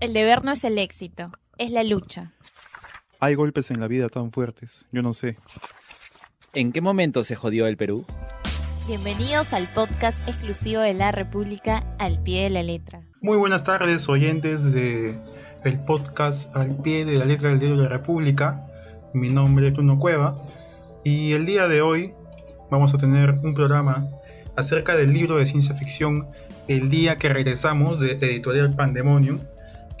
El deber no es el éxito, es la lucha. Hay golpes en la vida tan fuertes, yo no sé. ¿En qué momento se jodió el Perú? Bienvenidos al podcast exclusivo de la República al pie de la letra. Muy buenas tardes, oyentes de el podcast al pie de la letra del diario de la República. Mi nombre es Bruno Cueva y el día de hoy vamos a tener un programa acerca del libro de ciencia ficción El día que regresamos de Editorial Pandemonium,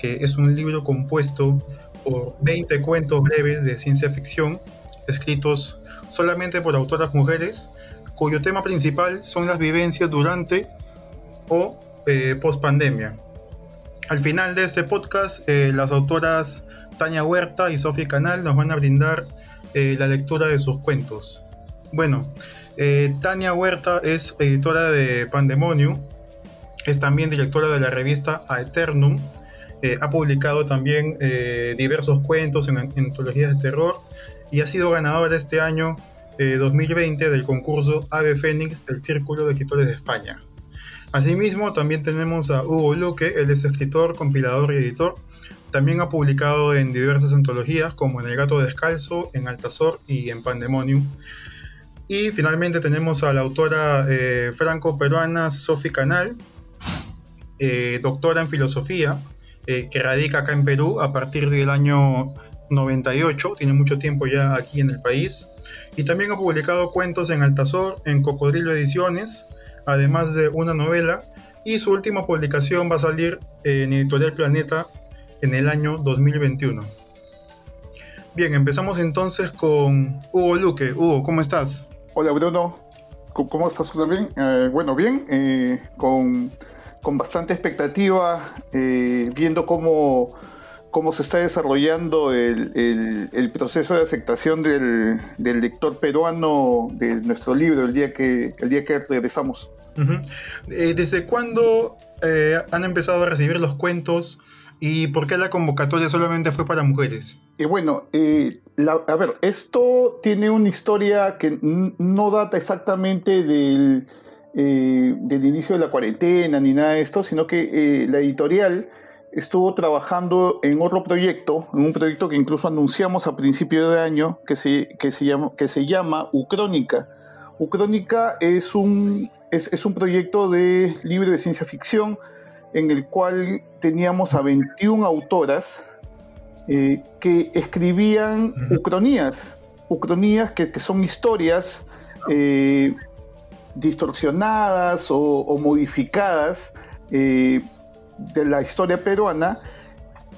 que es un libro compuesto por 20 cuentos breves de ciencia ficción escritos solamente por autoras mujeres, cuyo tema principal son las vivencias durante o eh, post pandemia. Al final de este podcast, eh, las autoras Tania Huerta y Sofía Canal nos van a brindar eh, la lectura de sus cuentos. Bueno, Tania Huerta es editora de Pandemonium, es también directora de la revista Aeternum, ha publicado también diversos cuentos en antologías de terror y ha sido ganadora este año 2020 del concurso Ave Fénix del Círculo de Escritores de España. Asimismo, también tenemos a Hugo Luque, él es escritor, compilador y editor. También ha publicado en diversas antologías como En el Gato Descalzo, en Altazor y en Pandemonium. Y finalmente tenemos a la autora eh, franco-peruana Sophie Canal, eh, doctora en filosofía, eh, que radica acá en Perú a partir del año 98, tiene mucho tiempo ya aquí en el país. Y también ha publicado cuentos en Altazor, en Cocodrilo Ediciones, además de una novela, y su última publicación va a salir en Editorial Planeta en el año 2021. Bien, empezamos entonces con Hugo Luque. Hugo, ¿cómo estás? Hola Bruno, ¿cómo estás también? Eh, bueno, bien, eh, con, con, bastante expectativa, eh, viendo cómo, cómo se está desarrollando el, el, el proceso de aceptación del, del, lector peruano de nuestro libro el día que, el día que regresamos. Uh -huh. ¿Desde cuándo han empezado a recibir los cuentos? ¿Y por qué la convocatoria solamente fue para mujeres? Bueno, eh, la, a ver, esto tiene una historia que no data exactamente del, eh, del, inicio de la cuarentena ni nada de esto, sino que eh, la editorial estuvo trabajando en otro proyecto, en un proyecto que incluso anunciamos a principio de año, que se, que se, llama, que se llama Ucrónica. Ucrónica es un, es, es un proyecto de libro de ciencia ficción en el cual teníamos a 21 autoras eh, que escribían ucronías, ucronías que, que son historias eh, distorsionadas o, o modificadas eh, de la historia peruana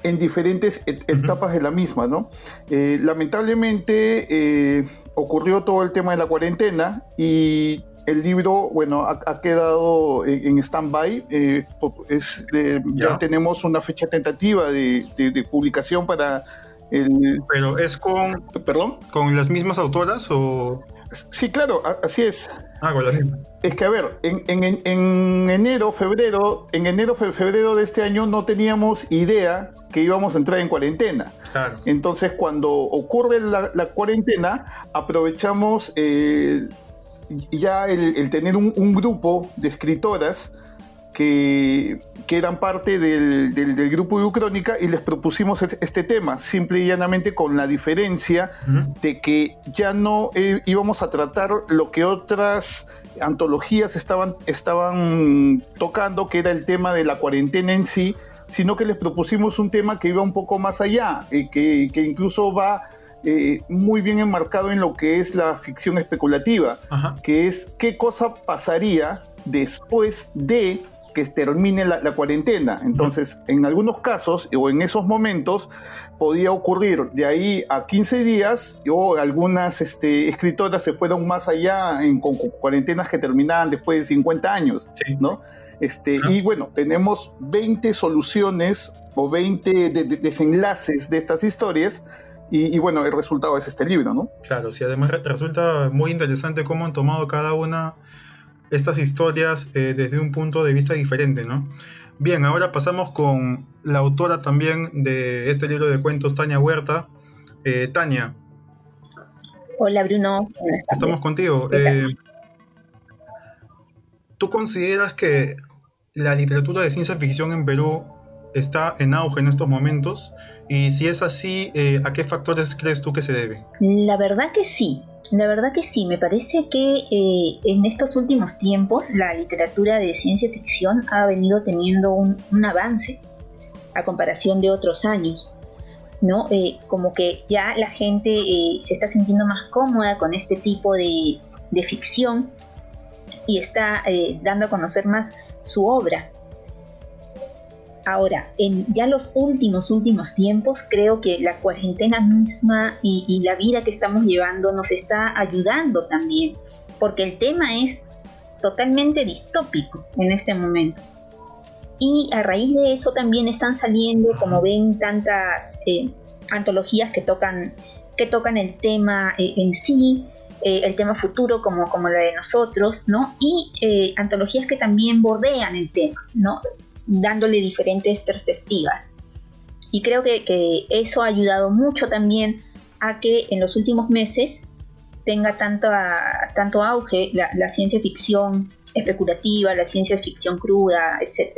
en diferentes et etapas uh -huh. de la misma, ¿no? lamentablemente ocurrió todo el tema de la cuarentena y el libro, bueno, ha, ha quedado en, en stand-by. Eh, eh, ya. ya. tenemos una fecha tentativa de, de, de, publicación para el... ¿Pero es con... ¿Perdón? ¿Con las mismas autoras o...? Sí, claro, así es. Ah, con. Es que, a ver, en, en, en enero, febrero, en enero, febrero de este año no teníamos idea que íbamos a entrar en cuarentena. Claro. Entonces, cuando ocurre la, la cuarentena, aprovechamos... Eh, ya el, el tener un, un, grupo de escritoras que, que eran parte del, del, del, grupo de Ucrónica y les propusimos este tema, simple y llanamente con la diferencia uh -huh. de que ya no eh, íbamos a tratar lo que otras antologías estaban, estaban tocando, que era el tema de la cuarentena en sí, sino que les propusimos un tema que iba un poco más allá, eh, que, que incluso va eh, muy bien enmarcado en lo que es la ficción especulativa, Ajá. que es qué cosa pasaría después de que termine la, la cuarentena. Entonces, Ajá. en algunos casos o en esos momentos podía ocurrir de ahí a 15 días o algunas este, escritoras se fueron más allá en, con, con cuarentenas que terminaban después de 50 años, sí. ¿no? Este, y bueno, tenemos 20 soluciones o 20 de, de, desenlaces de estas historias y, y, bueno, el resultado es este libro, ¿no? Claro, sí, además resulta muy interesante cómo han tomado cada una estas historias eh, desde un punto de vista diferente, ¿no? Bien, ahora pasamos con la autora también de este libro de cuentos, Tania Huerta. Eh, Tania. Hola, Bruno. Estamos contigo. Eh, ¿Tú consideras que la literatura de ciencia ficción en Perú está en auge en estos momentos? Y si es así, eh, ¿a qué factores crees tú que se debe? La verdad que sí. La verdad que sí, me parece que eh, en estos últimos tiempos la literatura de ciencia ficción ha venido teniendo un, avance a comparación de otros años. ¿no? Eh, como que ya la gente se está sintiendo más cómoda con este tipo de, de ficción y está dando a conocer más su obra. Ahora, en ya los últimos, últimos tiempos, creo que la cuarentena misma y, la vida que estamos llevando nos está ayudando también, porque el tema es totalmente distópico en este momento. Y a raíz de eso también están saliendo, como ven, tantas eh, antologías que tocan, que tocan el tema eh, en sí, eh, el tema futuro como, como la de nosotros, ¿no? Y antologías que también bordean el tema, ¿no? Dándole diferentes perspectivas. Y creo que, eso ha ayudado mucho también a que en los últimos meses tenga tanto, tanto auge la, ciencia ficción especulativa, la ciencia ficción cruda, etc.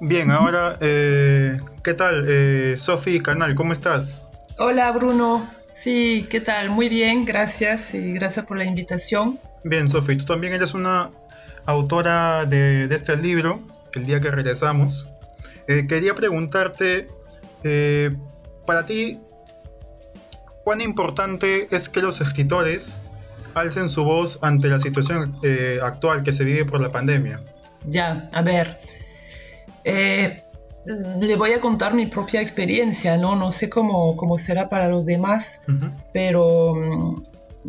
Bien, ahora, eh, ¿qué tal? Eh, Sofi Canal, ¿cómo estás? Hola Bruno, sí, ¿qué tal? Muy bien, gracias y gracias por la invitación. Bien, Sofi, tú también eres una autora de, este libro, El día que regresamos. Eh, quería preguntarte, eh, para ti, ¿cuán importante es que los escritores alcen su voz ante la situación eh, actual que se vive por la pandemia? Ya, a ver. le voy a contar mi propia experiencia, ¿no? No sé cómo, cómo será para los demás, pero mm,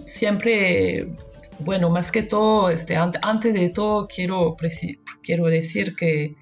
siempre bueno, más que todo, este, antes de todo quiero, quiero decir que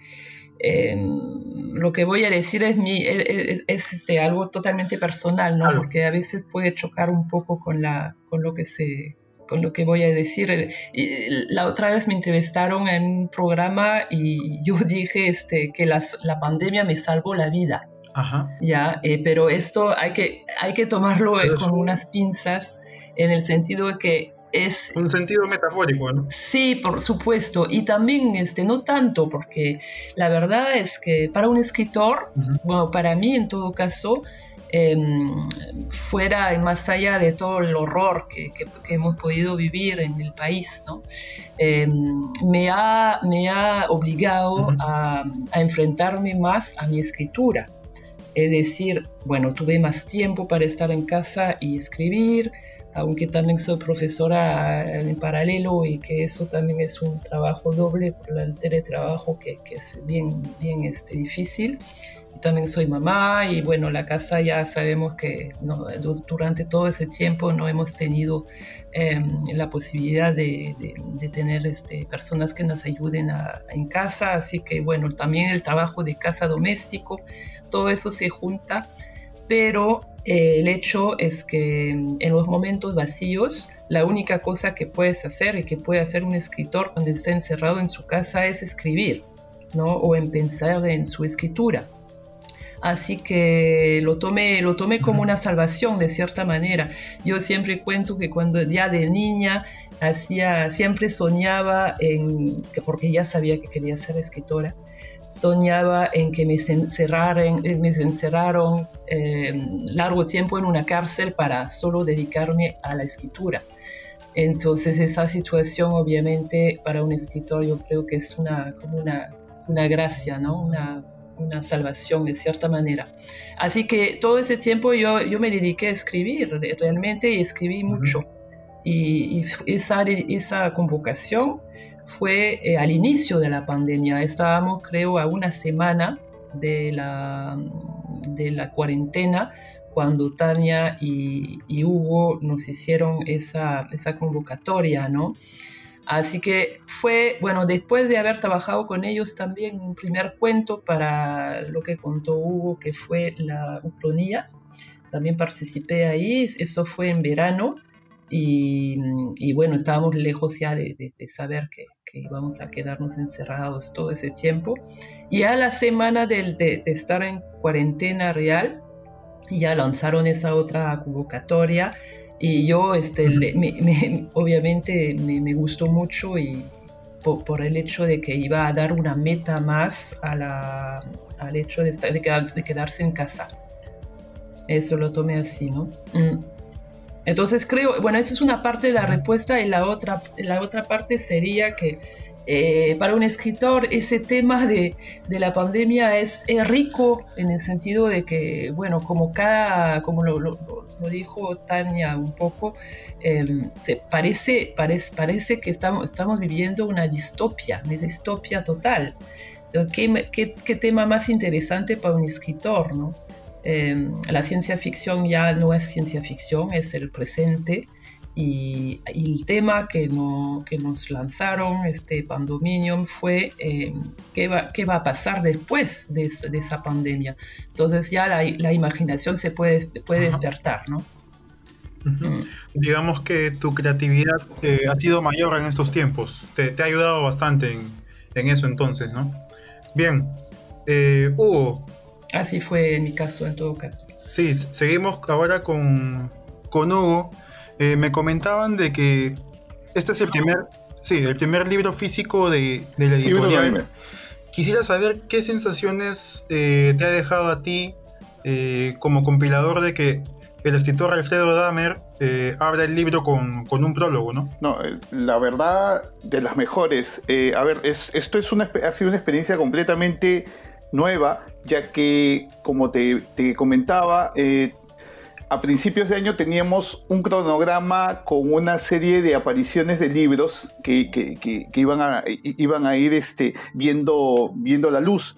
em, lo que voy a decir es, mi, e, e, es, este, algo totalmente personal, ¿no? Porque a veces puede chocar un poco con, la, con lo que se con lo que voy a decir. la otra vez me entrevistaron en un programa y yo dije este, que las, la pandemia me salvó la vida. Ajá. Ya, eh, pero esto hay que, hay que tomarlo con unas pinzas en el sentido de que es un sentido metafórico, ¿no? Sí, por supuesto, y también este no tanto porque la verdad es que para un escritor, bueno, para mí en todo caso, em, fuera y más allá de todo el horror que, hemos podido vivir en el país, ¿no? Em, me, ha, me ha obligado a, a enfrentarme más a mi escritura. Es decir, bueno, tuve más tiempo para estar en casa y escribir, aunque también soy profesora en paralelo y que eso también es un trabajo doble por el teletrabajo que, es bien, bien este, difícil. También soy mamá y bueno, la casa ya sabemos que durante todo ese tiempo no hemos tenido em, la posibilidad de, de, tener este, personas que nos ayuden en casa, así que bueno, también el trabajo de casa doméstico, todo eso se junta pero eh, el hecho es que en los momentos vacíos, la única cosa que puedes hacer y que puede hacer un escritor cuando está encerrado en su casa es escribir, ¿no? O en pensar en su escritura. Así que lo tomé, lo tomé como una salvación de cierta manera. Yo siempre cuento que cuando ya de niña hacía, siempre soñaba en, porque ya sabía que quería ser escritora, soñaba en que me encerraran, eh, me encerraron eh, largo tiempo en una cárcel para solo dedicarme a la escritura. Entonces esa situación obviamente para un escritor yo creo que es una, como una, una gracia, ¿no? una, una salvación de cierta manera. Así que todo ese tiempo yo, yo me dediqué a escribir realmente y escribí mucho. Y, y, esa, esa convocación fue eh, al inicio de la pandemia. Estábamos, creo, a una semana de la, cuarentena cuando Tania y, Hugo nos hicieron esa, esa, convocatoria, ¿no? Así que fue, bueno, después de haber trabajado con ellos también un primer cuento para lo que contó Hugo, que fue la Ucronía. También participé ahí, eso fue en verano. Y, bueno, estábamos lejos ya de, saber que, íbamos a quedarnos encerrados todo ese tiempo. Y a la semana de, estar en cuarentena real, ya lanzaron esa otra convocatoria y yo este, obviamente me, gustó mucho y, por, el hecho de que iba a dar una meta más a la, al hecho de, de, quedarse en casa. Eso lo tomé así, ¿no? Mm. Entonces creo, bueno, esa es una parte de la respuesta y la otra, la otra parte sería que eh, para un escritor ese tema de, la pandemia es, rico en el sentido de que, bueno, como cada, como lo, dijo Tania un poco, em, se parece, parece, parece que estamos, estamos viviendo una distopia, una distopia total. ¿Qué, qué, tema más interesante para un escritor, ¿no? Em, la ciencia ficción ya no es ciencia ficción, es el presente y, el tema que, no, que nos lanzaron, este Pandominium, fue eh, ¿qué, va, qué va a pasar después de, de esa pandemia. Entonces ya la, la imaginación se puede, puede despertar, ¿no? Mm. Digamos que tu creatividad eh, ha sido mayor en estos tiempos. Te, te ha ayudado bastante en, en, eso entonces, ¿no? Bien. Eh, Hugo. Así fue en mi caso, en todo caso. Sí, seguimos ahora con, con Hugo. Eh, me comentaban de que este es el primer, sí, el primer libro físico de, de la editorial. Quisiera saber qué sensaciones eh, te ha dejado a ti eh, como compilador de que el escritor Alfredo Dahmer abra el libro con, un prólogo, ¿no? No, la verdad, de las mejores. a ver, esto es una, ha sido una experiencia completamente nueva, ya que, como te, te comentaba, a principios de año teníamos un cronograma con una serie de apariciones de libros que, iban, a, iban a ir este, viendo, viendo la luz.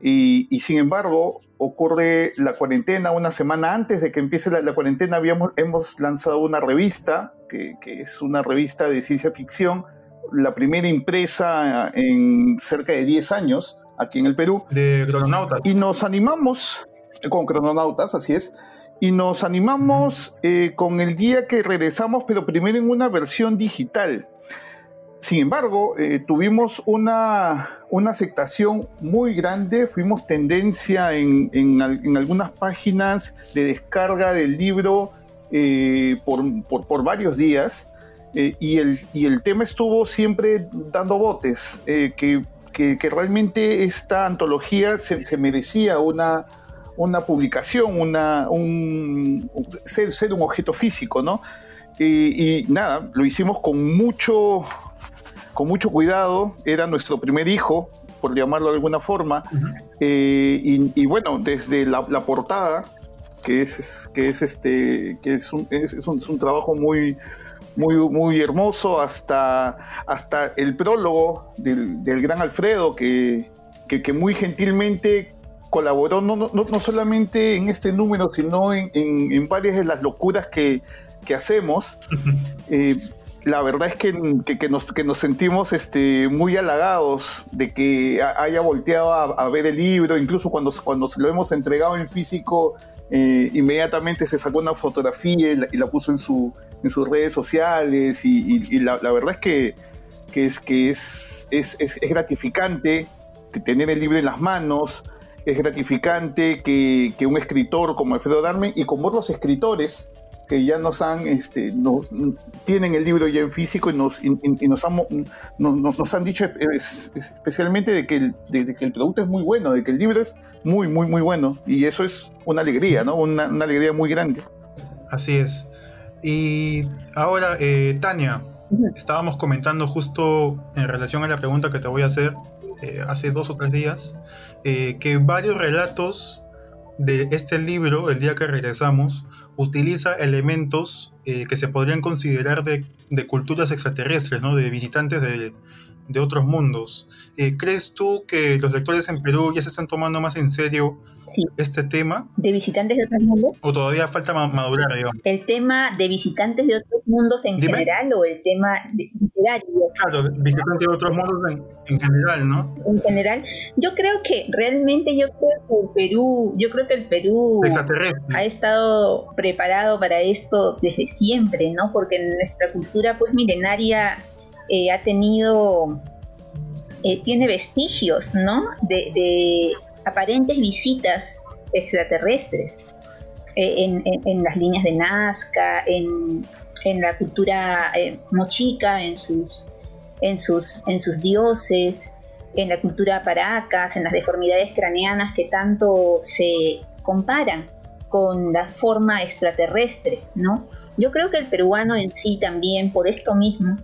Y, sin embargo, ocurre la cuarentena, una semana antes de que empiece la, cuarentena, habíamos, hemos lanzado una revista, que, es una revista de ciencia ficción, la primera impresa en cerca de 10 años aquí en el Perú. De crononautas. Y nos animamos, con crononautas, así es, y nos animamos eh, con el día que regresamos, pero primero en una versión digital. Sin embargo, eh, tuvimos una, una, aceptación muy grande, fuimos tendencia en, en, algunas páginas de descarga del libro eh, por, por, varios días y, el, y, el, tema estuvo siempre dando botes, que, que, que, realmente esta antología se, se merecía una, una publicación, una, un, ser, ser un objeto físico, ¿no? Y, nada, lo hicimos con mucho, con mucho cuidado, era nuestro primer hijo, por llamarlo de alguna forma, eh, y, bueno, desde la, portada, que es, que es, este, que es, un, es, un, trabajo muy, muy, muy hermoso, hasta, hasta el prólogo del, del gran Alfredo, que, que, que muy gentilmente colaboró no, no, no, solamente en este número, sino en, en, varias de las locuras que, que hacemos. Eh, la verdad es que, que, nos, que nos sentimos este, muy halagados de que haya volteado a, ver el libro, incluso cuando, cuando se lo hemos entregado en físico, eh, inmediatamente se sacó una fotografía y la, puso en, su, en sus redes sociales y, la, la, verdad es que, que, es, que es, es, es, gratificante tener el libro en las manos, es gratificante que, un escritor como Alfredo Darme y como otros escritores que ya nos han, este, nos, tienen el libro ya en físico y nos, y, nos, han, nos, han dicho especialmente de que, el, de, que el producto es muy bueno, de que el libro es muy, muy, muy bueno. Y eso es una alegría, ¿no? Una, alegría muy grande. Así es. Y ahora, eh, Tania, estábamos comentando justo en relación a la pregunta que te voy a hacer eh, hace dos o tres días, eh, que varios relatos de este libro, el día que regresamos, utiliza elementos eh, que se podrían considerar de, de, culturas extraterrestres, ¿no? de visitantes de, de otros mundos. ¿Crees tú que los lectores en Perú ya se están tomando más en serio este tema. ¿De visitantes de otros mundos? ¿O todavía falta madurar, digamos? ¿El tema de visitantes de otros mundos en general o el tema literario? Claro, visitantes de otros mundos en, general, ¿no? En general. Yo creo que realmente yo creo que el Perú, yo creo que el Perú ha estado preparado para esto desde siempre, ¿no? Porque nuestra cultura pues milenaria eh, ha tenido eh, tiene vestigios, ¿no? de, aparentes visitas extraterrestres eh, en, las líneas de Nazca, en, la cultura mochica, en sus, en sus, en sus dioses, en la cultura paracas, en las deformidades craneanas que tanto se comparan con la forma extraterrestre, ¿no? Yo creo que el peruano en sí también, por esto mismo,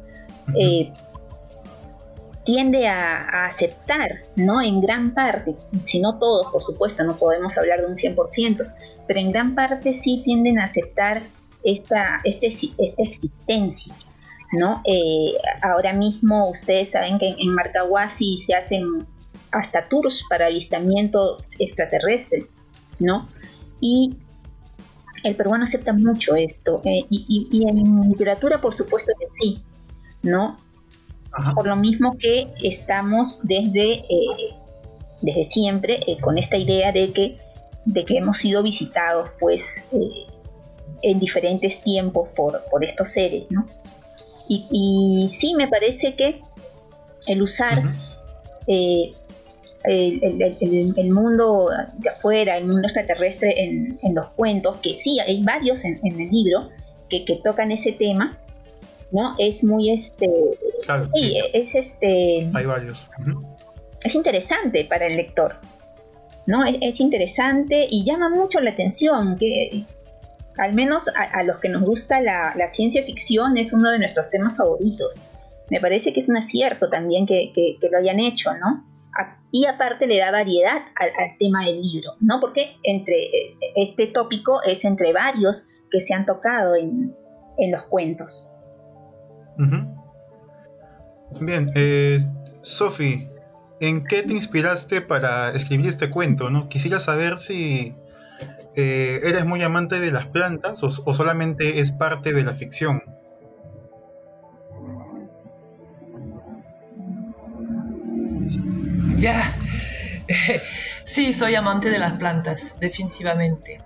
eh, tiende a, aceptar, ¿no? En gran parte, si no todos, por supuesto, no podemos hablar de un 100%, pero en gran parte sí tienden a aceptar esta, este, esta existencia, ¿no? Eh, ahora mismo ustedes saben que en Marcahuasi se hacen hasta tours para avistamiento extraterrestre, ¿no? Y el peruano acepta mucho esto, eh, y, en literatura por supuesto que sí, ¿no? Por lo mismo que estamos desde, eh, desde siempre con esta idea de que, de que hemos sido visitados, pues, en diferentes tiempos por, por estos seres, ¿no? Y, sí, me parece que el usar eh, el, mundo de afuera, el mundo extraterrestre en, los cuentos, que sí, hay varios en, el libro que, tocan ese tema, ¿no? Es muy este. sí, es este. Hay varios. Es interesante para el lector. ¿no? Es, es, interesante y llama mucho la atención. Que, al menos a, los que nos gusta la, ciencia ficción, es uno de nuestros temas favoritos. Me parece que es un acierto también que, lo hayan hecho, ¿no? y aparte le da variedad al, tema del libro, ¿no? Porque entre este tópico es entre varios que se han tocado en, los cuentos. Bien, eh, Sophie, ¿en qué te inspiraste para escribir este cuento? ¿no? Quisiera saber si eh, ¿eres muy amante de las plantas o, solamente es parte de la ficción? Ya, sí, soy amante de las plantas, definitivamente.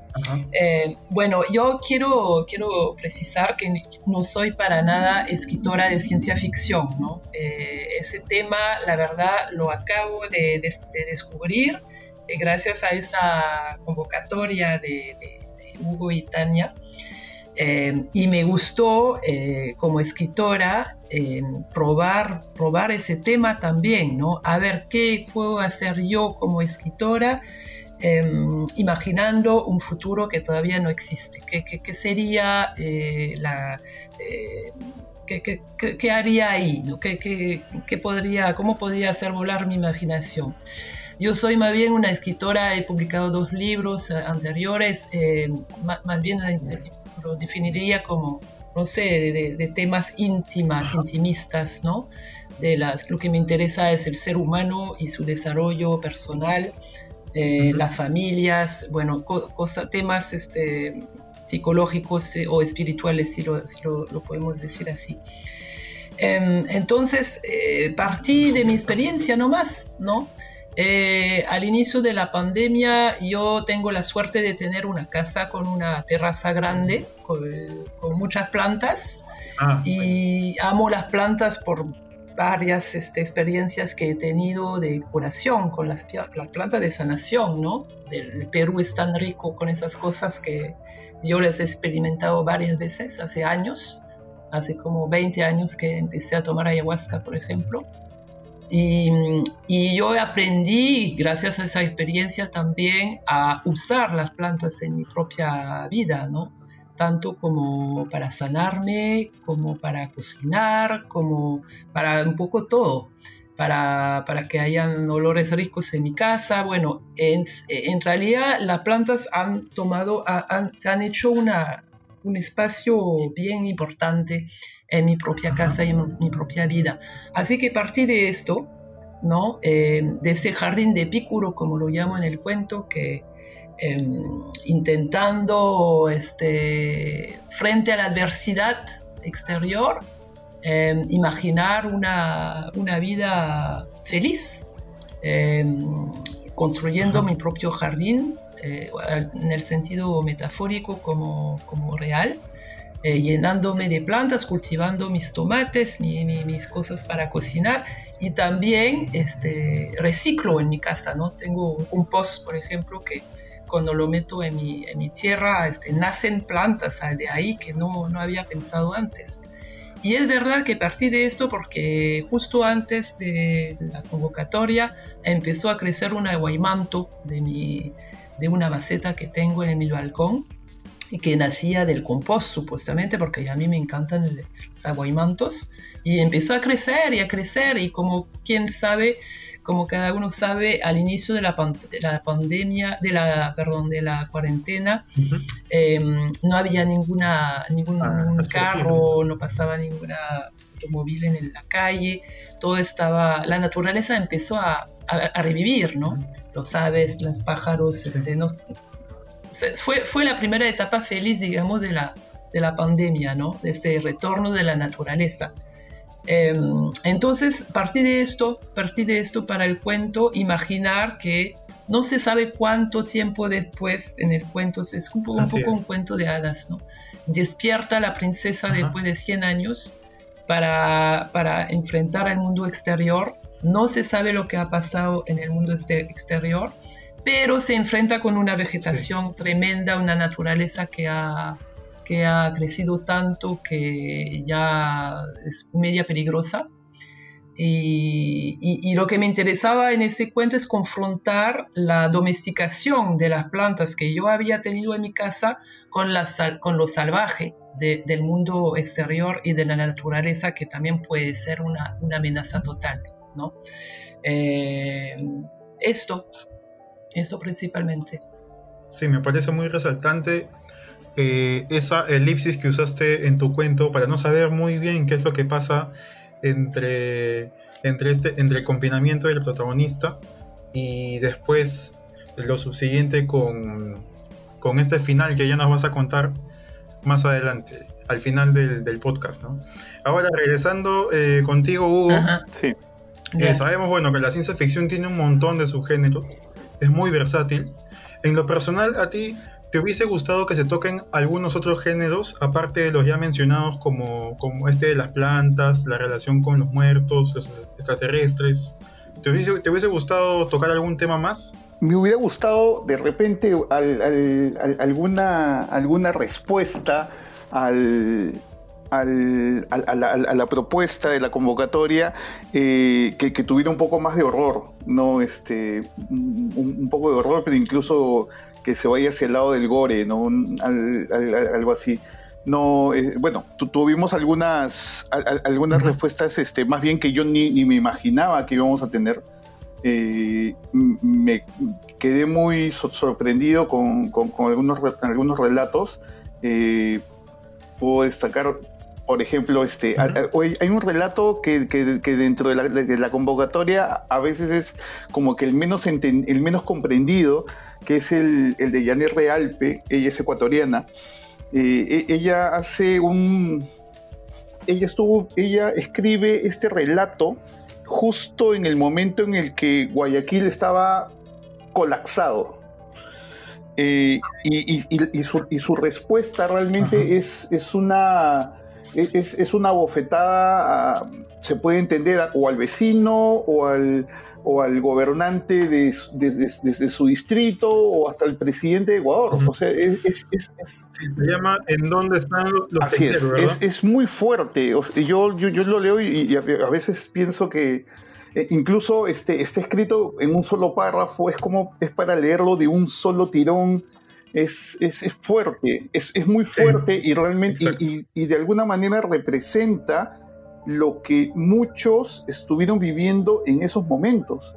Eh, bueno, yo quiero, quiero precisar que no soy para nada escritora de ciencia ficción, ¿no? Eh, ese tema, la verdad, lo acabo de descubrir eh, gracias a esa convocatoria de, Hugo y Tania. Eh, y me gustó eh, como escritora probar, probar ese tema también, ¿no? A ver qué puedo hacer yo como escritora, imaginando un futuro que todavía no existe. ¿Qué, sería la... ¿qué, haría ahí? ¿no? ¿Qué, podría, ¿Cómo podría hacer volar mi imaginación? Yo soy más bien una escritora, he publicado dos libros eh, anteriores, eh, más, bien lo definiría como, no sé, de, temas íntimas, intimistas, ¿no? De las, lo que me interesa es el ser humano y su desarrollo personal, eh, las familias, bueno, temas este, psicológicos o espirituales, si lo, si lo, podemos decir así. Em, entonces, partí de mi experiencia nomás, ¿no? Eh, al inicio de la pandemia yo tengo la suerte de tener una casa con una terraza grande, con, muchas plantas ah, y amo las plantas por varias este, experiencias que he tenido de curación con las, las, plantas de sanación, ¿no? El Perú es tan rico con esas cosas que yo las he experimentado varias veces hace años, hace como 20 años que empecé a tomar ayahuasca, por ejemplo. Y, yo aprendí, gracias a esa experiencia también, a usar las plantas en mi propia vida, ¿no? Tanto como para sanarme, como para cocinar, como para un poco todo. Para, para, que hayan olores ricos en mi casa. Bueno, en, en realidad las plantas han tomado, se han hecho una, un espacio bien importante en mi propia casa y en mi propia vida. Así que partí de esto, ¿no? Eh, de ese jardín de Epicuro, como lo llamo en el cuento, que em, intentando, este, frente a la adversidad exterior, em, imaginar una, una, vida feliz, em, construyendo mi propio jardín, eh, en el sentido metafórico como, como real. Eh, llenándome de plantas, cultivando mis tomates, mis cosas para cocinar y también este, reciclo en mi casa, ¿no? Tengo un compost, por ejemplo, que cuando lo meto en mi, en mi tierra este, nacen plantas de ahí que no, no había pensado antes. y es verdad que partí de esto porque justo antes de la convocatoria empezó a crecer un aguaymanto de, mi, de una maceta que tengo en mi balcón que nacía del compost supuestamente porque a mí me encantan los aguaymantos y empezó a crecer y a crecer y como quien sabe como cada uno sabe, al inicio de la, la pandemia, de la, perdón, de la cuarentena, em, no había ninguna, ningún, ah, carro, no pasaba ningún automóvil en la calle, todo estaba, la naturaleza empezó a, a, revivir, ¿no? Los aves, los pájaros, este, no, fue, fue la primera etapa feliz, digamos, de la, de la pandemia, ¿no? De ese retorno de la naturaleza. Em, entonces, partí de esto, partí de esto para el cuento, imaginar que no se sabe cuánto tiempo después en el cuento, es un poco, un, poco un cuento de hadas, ¿no? Despierta la princesa después de 100 años para, para enfrentar al mundo exterior. No se sabe lo que ha pasado en el mundo este exterior, pero se enfrenta con una vegetación tremenda, una naturaleza que ha que ha crecido tanto que ya es media peligrosa. Y, lo que me interesaba en ese cuento es confrontar la domesticación de las plantas que yo había tenido en mi casa con, la, con lo salvaje del mundo exterior y de la naturaleza, que también puede ser una, amenaza total. ¿no? Eh, esto, eso principalmente. Sí, me parece muy resaltante eh, esa elipsis que usaste en tu cuento para no saber muy bien qué es lo que pasa entre, entre, este, entre el confinamiento del protagonista y después lo subsiguiente con, con este final que ya nos vas a contar más adelante, al final del, podcast, ¿no? Ahora, regresando eh, contigo, Hugo, sí. Eh, sabemos, bueno, que la ciencia ficción tiene un montón de subgéneros, es muy versátil. En lo personal, a ti, ¿Te hubiese gustado que se toquen algunos otros géneros, aparte de los ya mencionados como, como este de las plantas, la relación con los muertos, los extraterrestres? ¿Te hubiese, te hubiese gustado tocar algún tema más? Me hubiera gustado de repente alguna, alguna respuesta al, a, la, propuesta de la convocatoria eh, que, tuviera un poco más de horror, ¿no? Este, un, poco de horror, pero incluso que se vaya hacia el lado del gore, ¿no? algo así. No, eh, bueno, tuvimos algunas, algunas respuestas, este, más bien que yo ni, me imaginaba que íbamos a tener. Eh, me quedé muy sorprendido con, algunos, algunos relatos. Eh, puedo destacar, por ejemplo, este, hay un relato que, dentro de la, de la, convocatoria a veces es como que el menos, el menos comprendido, que es el, el de Janet Realpe, ella es ecuatoriana. Eh, e, ella hace un. Ella estuvo. Ella escribe este relato justo en el momento en el que Guayaquil estaba colapsado. Eh, y, su, respuesta realmente es, es, una. Es, es, una bofetada, se puede entender, o al vecino o al, o al gobernante de, su distrito o hasta el presidente de Ecuador. O sea, es, se llama ¿En dónde están los Así es, es, muy fuerte. yo, yo, yo, lo leo y, a veces pienso que eh, incluso este, está escrito en un solo párrafo, es como es para leerlo de un solo tirón. Es, es, fuerte, es, muy fuerte y realmente y de alguna manera representa lo que muchos estuvieron viviendo en esos momentos.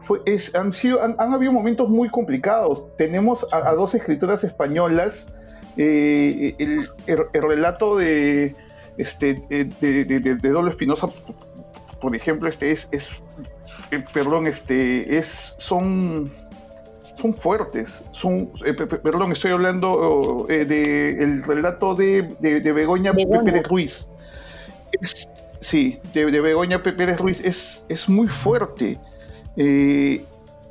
Fue, es, han, sido, han, habido momentos muy complicados. Tenemos a, dos escritoras españolas. Eh, el, relato de, este, de, de, Dolo Espinosa, por ejemplo, este es, es eh, perdón, este, es, son, son fuertes. Son, eh, perdón, estoy hablando del relato de, Begoña, Begoña. Pérez Ruiz. Es, Sí, de, Begoña Pérez Ruiz es, es muy fuerte. Eh,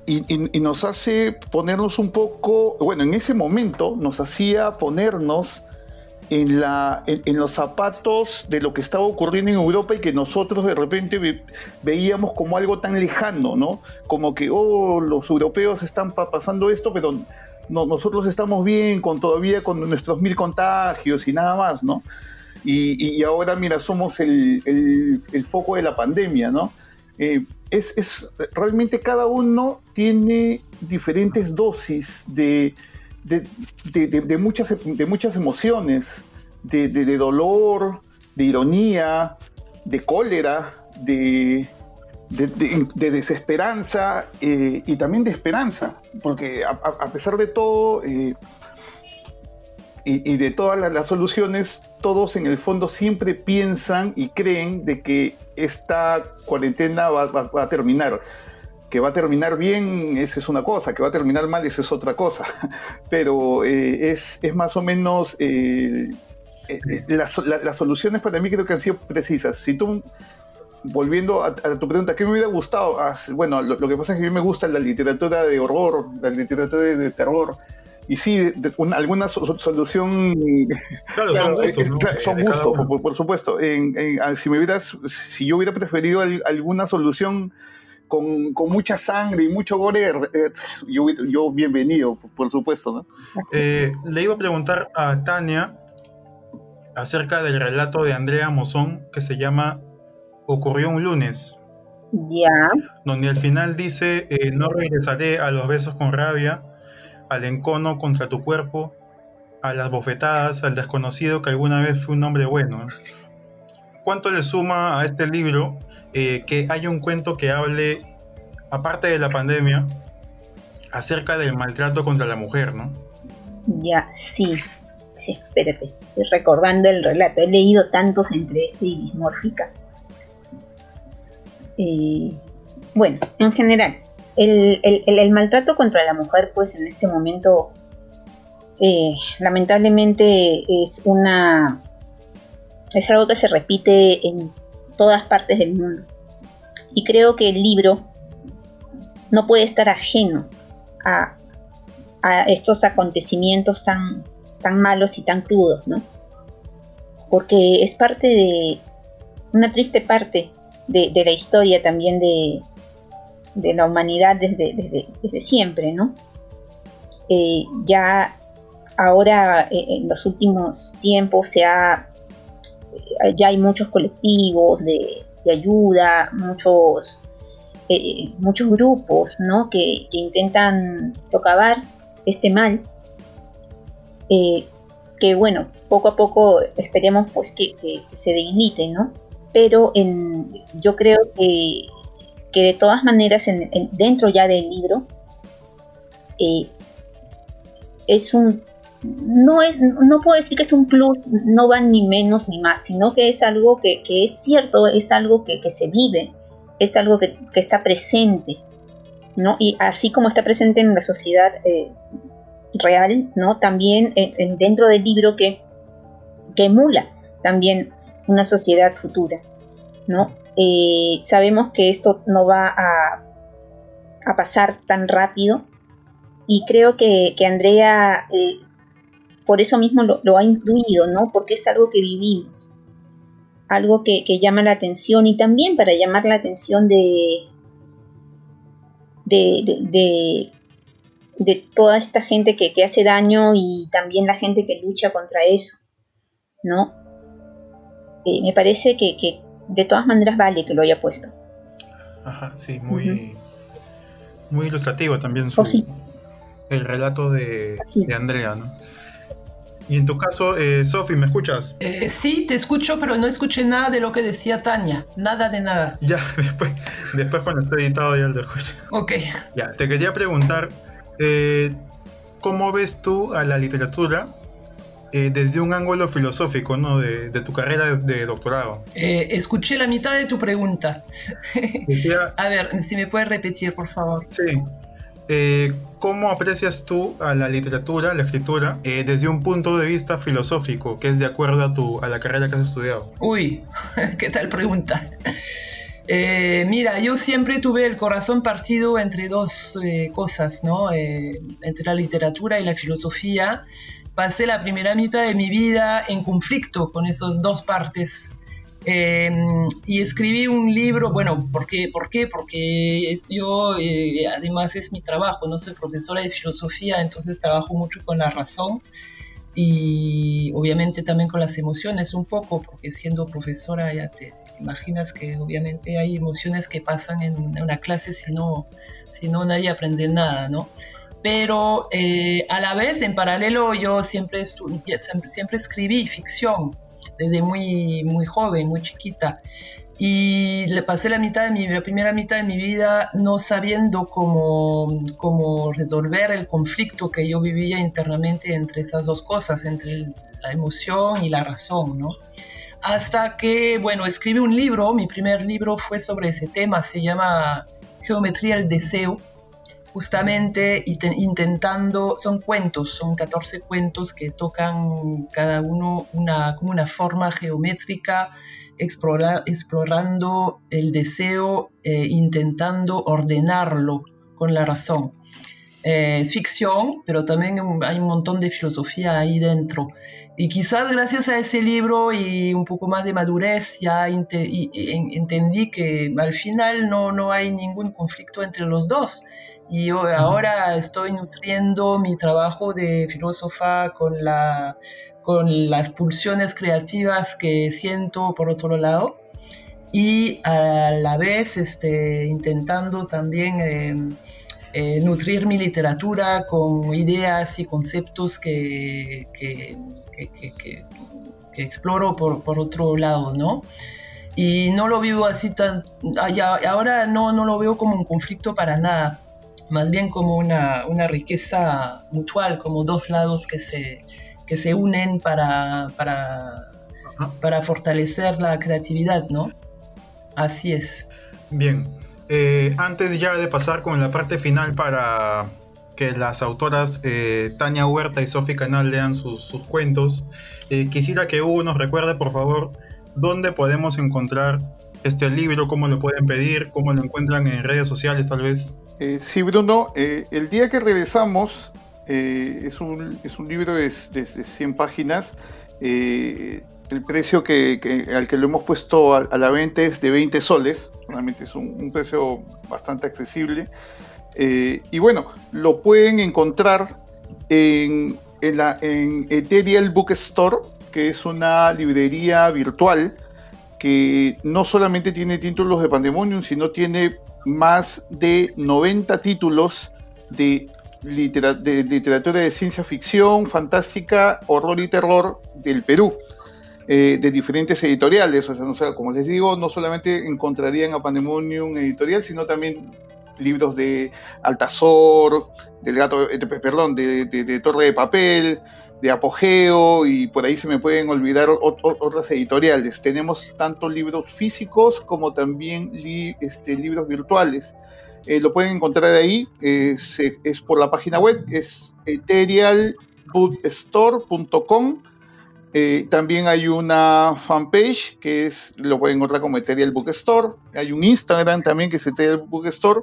y, nos hace ponernos un poco, bueno, en ese momento nos hacía ponernos en, la, en, los zapatos de lo que estaba ocurriendo en Europa y que nosotros de repente veíamos como algo tan lejano, ¿no? Como que, oh, los europeos están pasando esto, pero no, nosotros estamos bien con todavía con nuestros mil contagios y nada más, ¿no? y, ahora, mira, somos el, foco de la pandemia, ¿no? Eh, es, realmente cada uno tiene diferentes dosis de, de, muchas, de muchas emociones, de, dolor, de ironía, de cólera, de, desesperanza eh, y también de esperanza, porque a, pesar de todo eh, y, de todas las, soluciones, todos en el fondo siempre piensan y creen de que esta cuarentena va, a terminar. Que va a terminar bien, esa es una cosa, que va a terminar mal, esa es otra cosa. Pero eh, es, es, más o menos las, las, soluciones para mí creo que han sido precisas. Si tú volviendo a, tu pregunta, ¿qué me hubiera gustado? Ah, bueno, lo, que pasa es que a mí me gusta la literatura de horror, la literatura de, terror. Y sí, alguna solución. Claro, son gustos. ¿no? son gustos, por, supuesto. Ah, si, me hubieras, si yo hubiera preferido alguna solución con, con, mucha sangre y mucho gore, eh, yo, yo bienvenido, por supuesto. ¿no? Eh, le iba a preguntar a Tania acerca del relato de Andrea Mozón que se llama ocurrió un lunes. Ya. Donde al final dice, eh, no regresaré a los besos con rabia, al encono contra tu cuerpo, a las bofetadas, al desconocido que alguna vez fue un hombre bueno. ¿Cuánto le suma a este libro eh, que haya un cuento que hable, aparte de la pandemia, acerca del maltrato contra la mujer, ¿no? Ya, sí. Sí, espérate, estoy recordando el relato. He leído tantos entre este y Dismórfica bueno, en general, el, maltrato contra la mujer, pues en este momento, eh, lamentablemente es una. es algo que se repite en todas partes del mundo. Y creo que el libro no puede estar ajeno a, estos acontecimientos tan, tan malos y tan crudos, ¿no? Porque es parte de. una triste parte de, la historia también de, la humanidad desde, desde, siempre, ¿no? Eh, ya ahora eh, en los últimos tiempos se ha, ya hay muchos colectivos de, ayuda, muchos, muchos grupos ¿no? que, intentan socavar este mal. que bueno, poco a poco esperemos pues que, que se delimite, ¿no? pero en, yo creo que, de todas maneras dentro ya del libro eh, es un no es no puedo decir que es un plus no va ni menos ni más sino que es algo que, es cierto es algo que, se vive es algo que, está presente no y así como está presente en la sociedad eh, real no también dentro del libro que que emula también una sociedad futura, ¿no? Eh, sabemos que esto no va a, a, pasar tan rápido y creo que, Andrea eh, por eso mismo lo, ha incluido, ¿no? Porque es algo que vivimos, algo que, llama la atención y también para llamar la atención de, de, de, toda esta gente que, que hace daño y también la gente que lucha contra eso, ¿no? Eh, me parece que, de todas maneras vale que lo haya puesto. Ajá, sí, muy, muy ilustrativo también su, oh, el relato de, Andrea, ¿no? Y en tu caso, eh, Sofi, ¿me escuchas? Eh, sí, te escucho, pero no escuché nada de lo que decía Tania. Nada de nada. Ya, después, después cuando esté editado ya lo escucho. Ok. Ya, te quería preguntar, ¿cómo ves tú a la literatura eh, desde un ángulo filosófico, ¿no? De, tu carrera de doctorado. Eh, escuché la mitad de tu pregunta. a ver, si me puedes repetir, por favor. Sí. Eh, ¿Cómo aprecias tú a la literatura, la escritura, desde un punto de vista filosófico, que es de acuerdo a, tu, a la carrera que has estudiado? Uy, qué tal pregunta. mira, yo siempre tuve el corazón partido entre dos cosas, ¿no? entre la literatura y la filosofía pasé la primera mitad de mi vida en conflicto con esas dos partes. Em, y escribí un libro, bueno, ¿por qué? ¿Por qué? Porque yo, eh, además es mi trabajo, no soy profesora de filosofía, entonces trabajo mucho con la razón. y obviamente también con las emociones un poco, porque siendo profesora ya te imaginas que obviamente hay emociones que pasan en una clase si no, si no nadie aprende nada, ¿no? Pero eh, a la vez, en paralelo, yo siempre, siempre escribí ficción desde muy, muy joven, muy chiquita. Y le pasé la mitad de mi primera mitad de mi vida no sabiendo cómo, cómo resolver el conflicto que yo vivía internamente entre esas dos cosas, entre la emoción y la razón, ¿no? Hasta que, bueno, escribí un libro, mi primer libro fue sobre ese tema, se llama Geometría del Deseo, justamente intentando, son cuentos, son 14 cuentos que tocan cada uno una, como una forma geométrica explorando el deseo, eh, intentando ordenarlo con la razón. Eh, es ficción, pero también hay un montón de filosofía ahí dentro. Y quizás gracias a ese libro y un poco más de madurez ya entendí que al final no, no hay ningún conflicto entre los dos. Y ahora estoy nutriendo mi trabajo de filósofa con la con las pulsiones creativas que siento por otro lado y a la vez este, intentando también em, eh, nutrir mi literatura con ideas y conceptos que, que, exploro por, por, otro lado, ¿no? Y no lo vivo así tan... Ahora no, no lo veo como un conflicto para nada, más bien como una, una riqueza mutual, como dos lados que se, que se unen para, para, para fortalecer la creatividad, ¿no? Así es. Bien, eh, antes ya de pasar con la parte final para que las autoras eh, Tania Huerta y Sofi Canal lean sus, cuentos, eh, quisiera que Hugo nos recuerde, por favor, dónde podemos encontrar este libro, cómo lo pueden pedir, cómo lo encuentran en redes sociales tal vez. Sí, Bruno, el día que regresamos eh, es, un, es, un, libro de, 100 páginas. Eh, el precio que, al que lo hemos puesto a, la venta es de 20 soles. Realmente es un, precio bastante accesible. Eh, y bueno, lo pueden encontrar en, en, la, en Ethereal Bookstore, que es una librería virtual que no solamente tiene títulos de Pandemonium, sino tiene más de 90 títulos de literatura de ciencia ficción, fantástica, horror y terror del Perú, eh, de diferentes editoriales. O sea, como les digo, no solamente encontrarían a Pandemonium editorial, sino también libros de Altazor, del gato, eh, perdón, de, Torre de Papel, de Apogeo, y por ahí se me pueden olvidar otras editoriales. Tenemos tanto libros físicos como también este, libros virtuales. Eh, lo pueden encontrar ahí, es, por la página web, es etherealbookstore.com. Eh, también hay una fanpage que es, lo pueden encontrar como Ethereal Bookstore. Hay un Instagram también que es Ethereal Bookstore.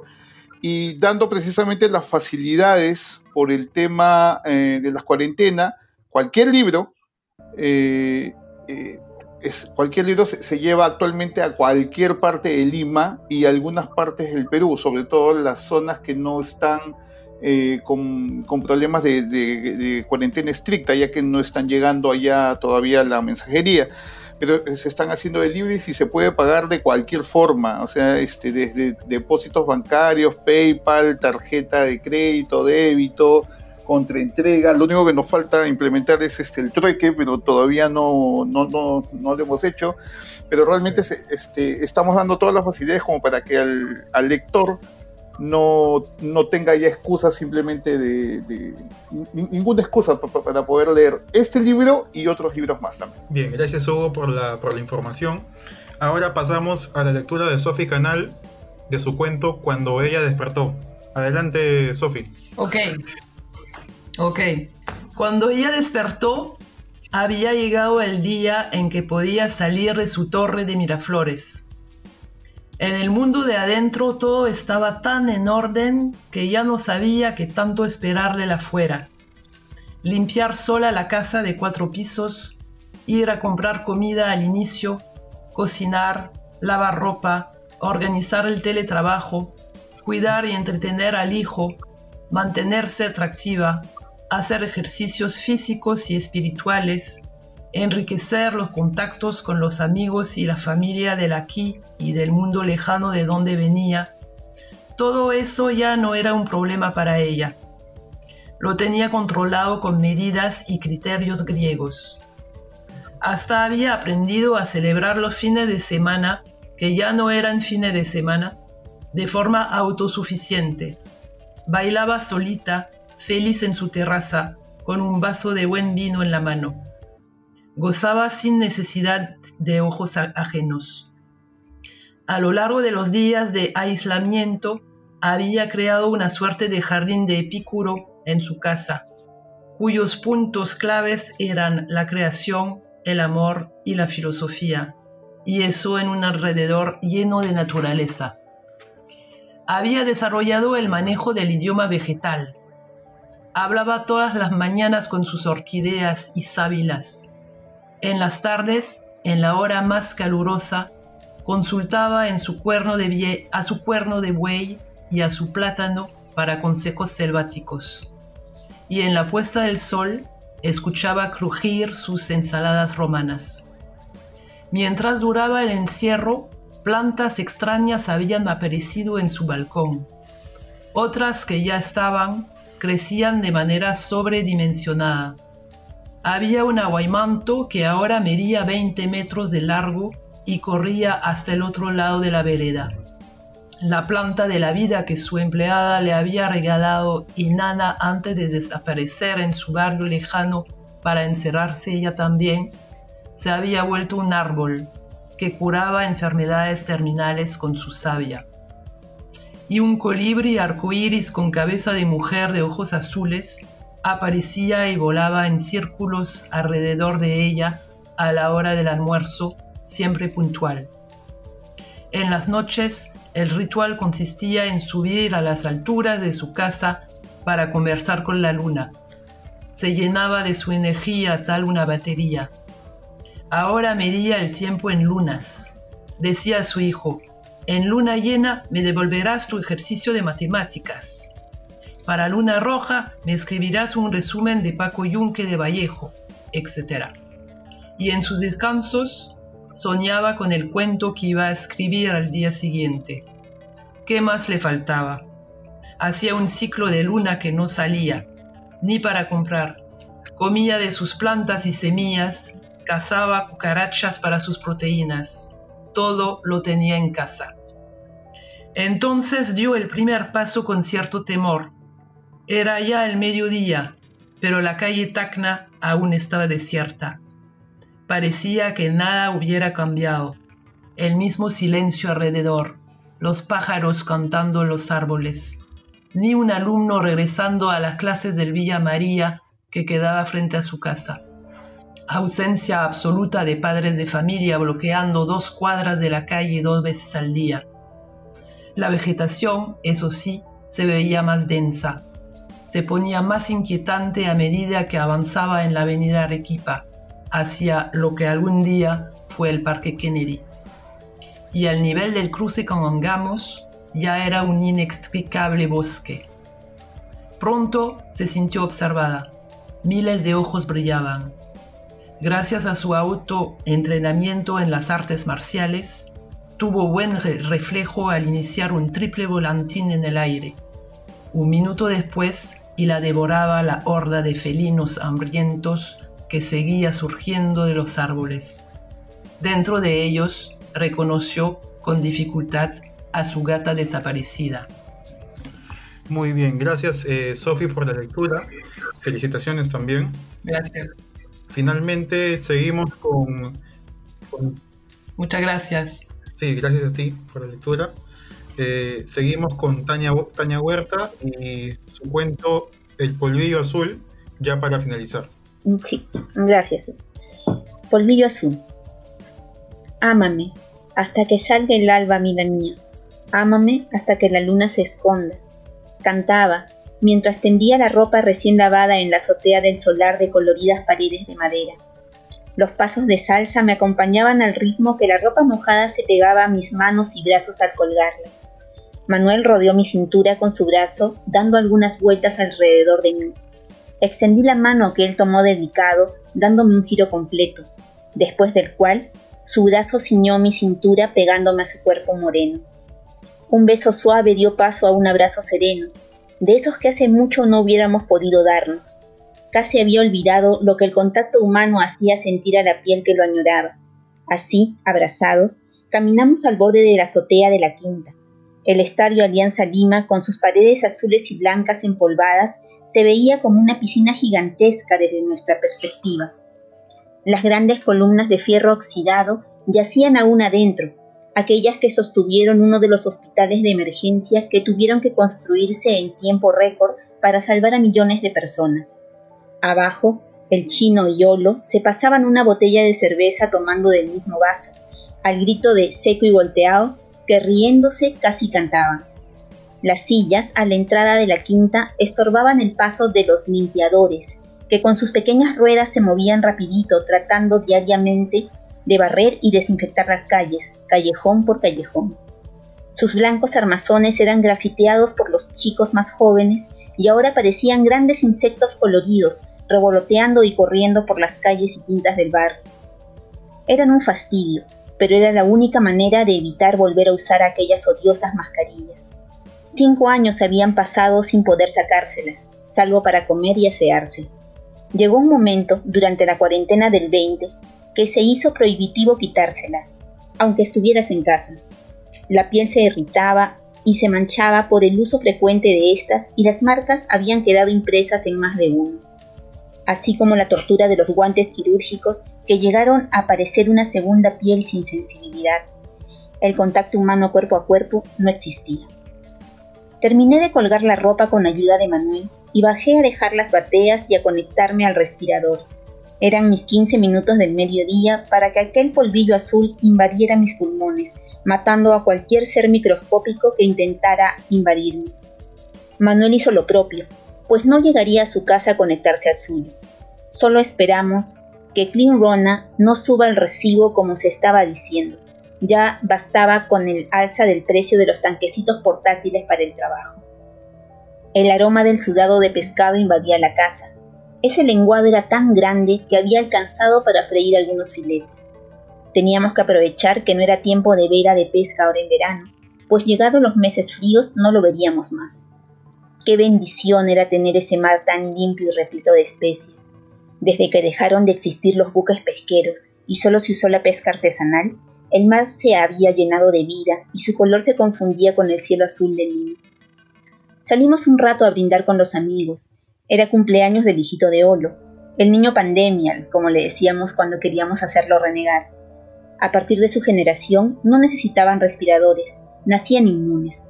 Y dando precisamente las facilidades por el tema eh, de las cuarentenas, cualquier libro cualquier libro se, lleva actualmente a cualquier parte de Lima y algunas partes del Perú, sobre todo las zonas que no están eh, con, problemas de, cuarentena estricta, ya que no están llegando allá todavía la mensajería. Pero se están haciendo deliveries y se puede pagar de cualquier forma, o sea, este, desde depósitos bancarios, PayPal, tarjeta de crédito, débito, entrega, Lo único que nos falta implementar es este, el trueque, pero todavía no, no, no, no lo hemos hecho. Pero realmente este, estamos dando todas las facilidades como para que al, al lector no, no, tenga ya excusas simplemente de, ninguna excusa para poder leer este libro y otros libros más también. Bien, gracias Hugo por la, por la información. Ahora pasamos a la lectura de Sofi Canal de su cuento Cuando ella despertó. Adelante, Sofi. Ok, Ok. Cuando ella despertó, había llegado el día en que podía salir de su torre de Miraflores. En el mundo de adentro todo estaba tan en orden que ya no sabía qué tanto esperar de la afuera. Limpiar sola la casa de cuatro pisos, ir a comprar comida al inicio, cocinar, lavar ropa, organizar el teletrabajo, cuidar y entretener al hijo, mantenerse atractiva, hacer ejercicios físicos y espirituales, enriquecer los contactos con los amigos y la familia del aquí y del mundo lejano de donde venía, todo eso ya no era un problema para ella. Lo tenía controlado con medidas y criterios griegos. Hasta había aprendido a celebrar los fines de semana, que ya no eran fines de semana, de forma autosuficiente. Bailaba solita, feliz en su terraza, con un vaso de buen vino en la mano. Gozaba sin necesidad de ojos ajenos. A lo largo de los días de aislamiento, había creado una suerte de jardín de Epicuro en su casa, cuyos puntos claves eran la creación, el amor y la filosofía, y eso en un alrededor lleno de naturaleza. Había desarrollado el manejo del idioma vegetal. Hablaba todas las mañanas con sus orquídeas y sábilas en las tardes, en la hora más calurosa, consultaba en su cuerno de a su cuerno de buey y a su plátano para consejos selváticos. Y en la puesta del sol escuchaba crujir sus ensaladas romanas. Mientras duraba el encierro, plantas extrañas habían aparecido en su balcón. Otras que ya estaban crecían de manera sobredimensionada había un aguaymanto que ahora medía 20 metros de largo y corría hasta el otro lado de la vereda. La planta de la vida que su empleada le había regalado enana antes de desaparecer en su barrio lejano para encerrarse ella también, se había vuelto un árbol que curaba enfermedades terminales con su savia. Y un colibrí arcoíris con cabeza de mujer de ojos azules aparecía y volaba en círculos alrededor de ella a la hora del almuerzo, siempre puntual. En las noches, el ritual consistía en subir a las alturas de su casa para conversar con la luna. Se llenaba de su energía tal una batería. Ahora medía el tiempo en lunas. Decía su hijo, en luna llena me devolverás tu ejercicio de matemáticas. Para Luna Roja me escribirás un resumen de Paco Yunque de Vallejo, etc. Y en sus descansos soñaba con el cuento que iba a escribir al día siguiente. ¿Qué más le faltaba? Hacía un ciclo de luna que no salía, ni para comprar. Comía de sus plantas y semillas, cazaba cucarachas para sus proteínas. Todo lo tenía en casa. Entonces dio el primer paso con cierto temor, era ya el mediodía, pero la calle Tacna aún estaba desierta. Parecía que nada hubiera cambiado. El mismo silencio alrededor, los pájaros cantando en los árboles, ni un alumno regresando a las clases del Villa María que quedaba frente a su casa. Ausencia absoluta de padres de familia bloqueando dos cuadras de la calle dos veces al día. La vegetación, eso sí, se veía más densa, se ponía más inquietante a medida que avanzaba en la avenida Arequipa, hacia lo que algún día fue el Parque Kennedy. Y al nivel del cruce con Angamos ya era un inexplicable bosque. Pronto se sintió observada. Miles de ojos brillaban. Gracias a su autoentrenamiento en las artes marciales, tuvo buen reflejo al iniciar un triple volantín en el aire. Un minuto después y la devoraba la horda de felinos hambrientos que seguía surgiendo de los árboles. Dentro de ellos reconoció con dificultad a su gata desaparecida. Muy bien, gracias eh, Sofi por la lectura. Felicitaciones también. Gracias. Finalmente seguimos con, Muchas gracias. Sí, gracias a ti por la lectura. Eh, seguimos con Tania, Tania Huerta y su cuento El polvillo azul, ya para finalizar. Sí, gracias. Polvillo azul. Ámame hasta que salga el alba, vida mía. Ámame hasta que la luna se esconda. Cantaba mientras tendía la ropa recién lavada en la azotea del solar de coloridas paredes de madera. Los pasos de salsa me acompañaban al ritmo que la ropa mojada se pegaba a mis manos y brazos al colgarla. Manuel rodeó mi cintura con su brazo, dando algunas vueltas alrededor de mí. Extendí la mano que él tomó delicado, dándome un giro completo, después del cual su brazo ciñó mi cintura pegándome a su cuerpo moreno. Un beso suave dio paso a un abrazo sereno, de esos que hace mucho no hubiéramos podido darnos. Casi había olvidado lo que el contacto humano hacía sentir a la piel que lo añoraba. Así, abrazados, caminamos al borde de la azotea de la quinta. El estadio Alianza Lima, con sus paredes azules y blancas empolvadas, se veía como una piscina gigantesca desde nuestra perspectiva. Las grandes columnas de fierro oxidado yacían aún adentro, aquellas que sostuvieron uno de los hospitales de emergencia que tuvieron que construirse en tiempo récord para salvar a millones de personas. Abajo, el chino y Olo se pasaban una botella de cerveza tomando del mismo vaso, al grito de seco y volteado, que riéndose casi cantaban. Las sillas a la entrada de la quinta estorbaban el paso de los limpiadores, que con sus pequeñas ruedas se movían rapidito tratando diariamente de barrer y desinfectar las calles, callejón por callejón. Sus blancos armazones eran grafiteados por los chicos más jóvenes y ahora parecían grandes insectos coloridos, revoloteando y corriendo por las calles y quintas del bar. Eran un fastidio, pero era la única manera de evitar volver a usar aquellas odiosas mascarillas. Cinco años habían pasado sin poder sacárselas, salvo para comer y asearse. Llegó un momento, durante la cuarentena del 20, que se hizo prohibitivo quitárselas, aunque estuvieras en casa. La piel se irritaba y se manchaba por el uso frecuente de estas y las marcas habían quedado impresas en más de uno, así como la tortura de los guantes quirúrgicos que llegaron a parecer una segunda piel sin sensibilidad. El contacto humano cuerpo a cuerpo no existía. Terminé de colgar la ropa con ayuda de Manuel y bajé a dejar las bateas y a conectarme al respirador. Eran mis 15 minutos del mediodía para que aquel polvillo azul invadiera mis pulmones, matando a cualquier ser microscópico que intentara invadirme. Manuel hizo lo propio, pues no llegaría a su casa a conectarse al suyo. Solo esperamos que Clean Rona no suba el recibo como se estaba diciendo. Ya bastaba con el alza del precio de los tanquecitos portátiles para el trabajo. El aroma del sudado de pescado invadía la casa. Ese lenguado era tan grande que había alcanzado para freír algunos filetes. Teníamos que aprovechar que no era tiempo de vela de pesca ahora en verano, pues llegados los meses fríos no lo veríamos más. Qué bendición era tener ese mar tan limpio y repleto de especies. Desde que dejaron de existir los buques pesqueros y solo se usó la pesca artesanal, el mar se había llenado de vida y su color se confundía con el cielo azul del Lima. Salimos un rato a brindar con los amigos. Era cumpleaños del hijito de Olo, el niño pandemia, como le decíamos cuando queríamos hacerlo renegar. A partir de su generación no necesitaban respiradores, nacían inmunes.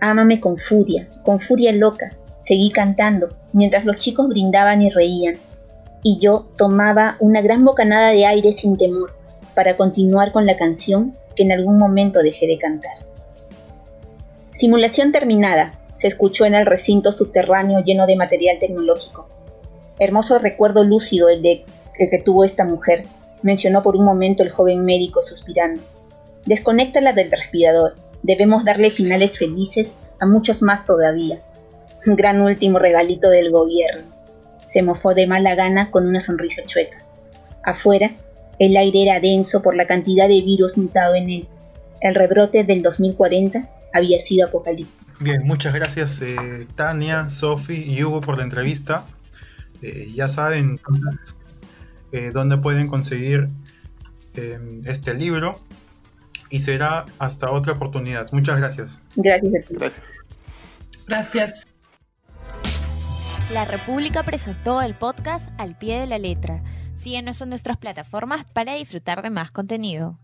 Ámame con furia, con furia loca, seguí cantando, mientras los chicos brindaban y reían, y yo tomaba una gran bocanada de aire sin temor para continuar con la canción que en algún momento dejé de cantar. Simulación terminada, se escuchó en el recinto subterráneo lleno de material tecnológico. Hermoso recuerdo lúcido el, de, el que tuvo esta mujer, mencionó por un momento el joven médico suspirando. Desconéctala del respirador, debemos darle finales felices a muchos más todavía. Un gran último regalito del gobierno. Se mofó de mala gana con una sonrisa chueca. Afuera, el aire era denso por la cantidad de virus mutado en él. El rebrote del 2040 había sido apocalíptico. Bien, muchas gracias eh, Tania, Sofi y Hugo por la entrevista. Eh, ya saben eh, dónde pueden conseguir este libro y será hasta otra oportunidad. Muchas gracias. Gracias a ti. Gracias. Gracias. La República presentó el podcast al pie de la letra. Síguenos en nuestras plataformas para disfrutar de más contenido.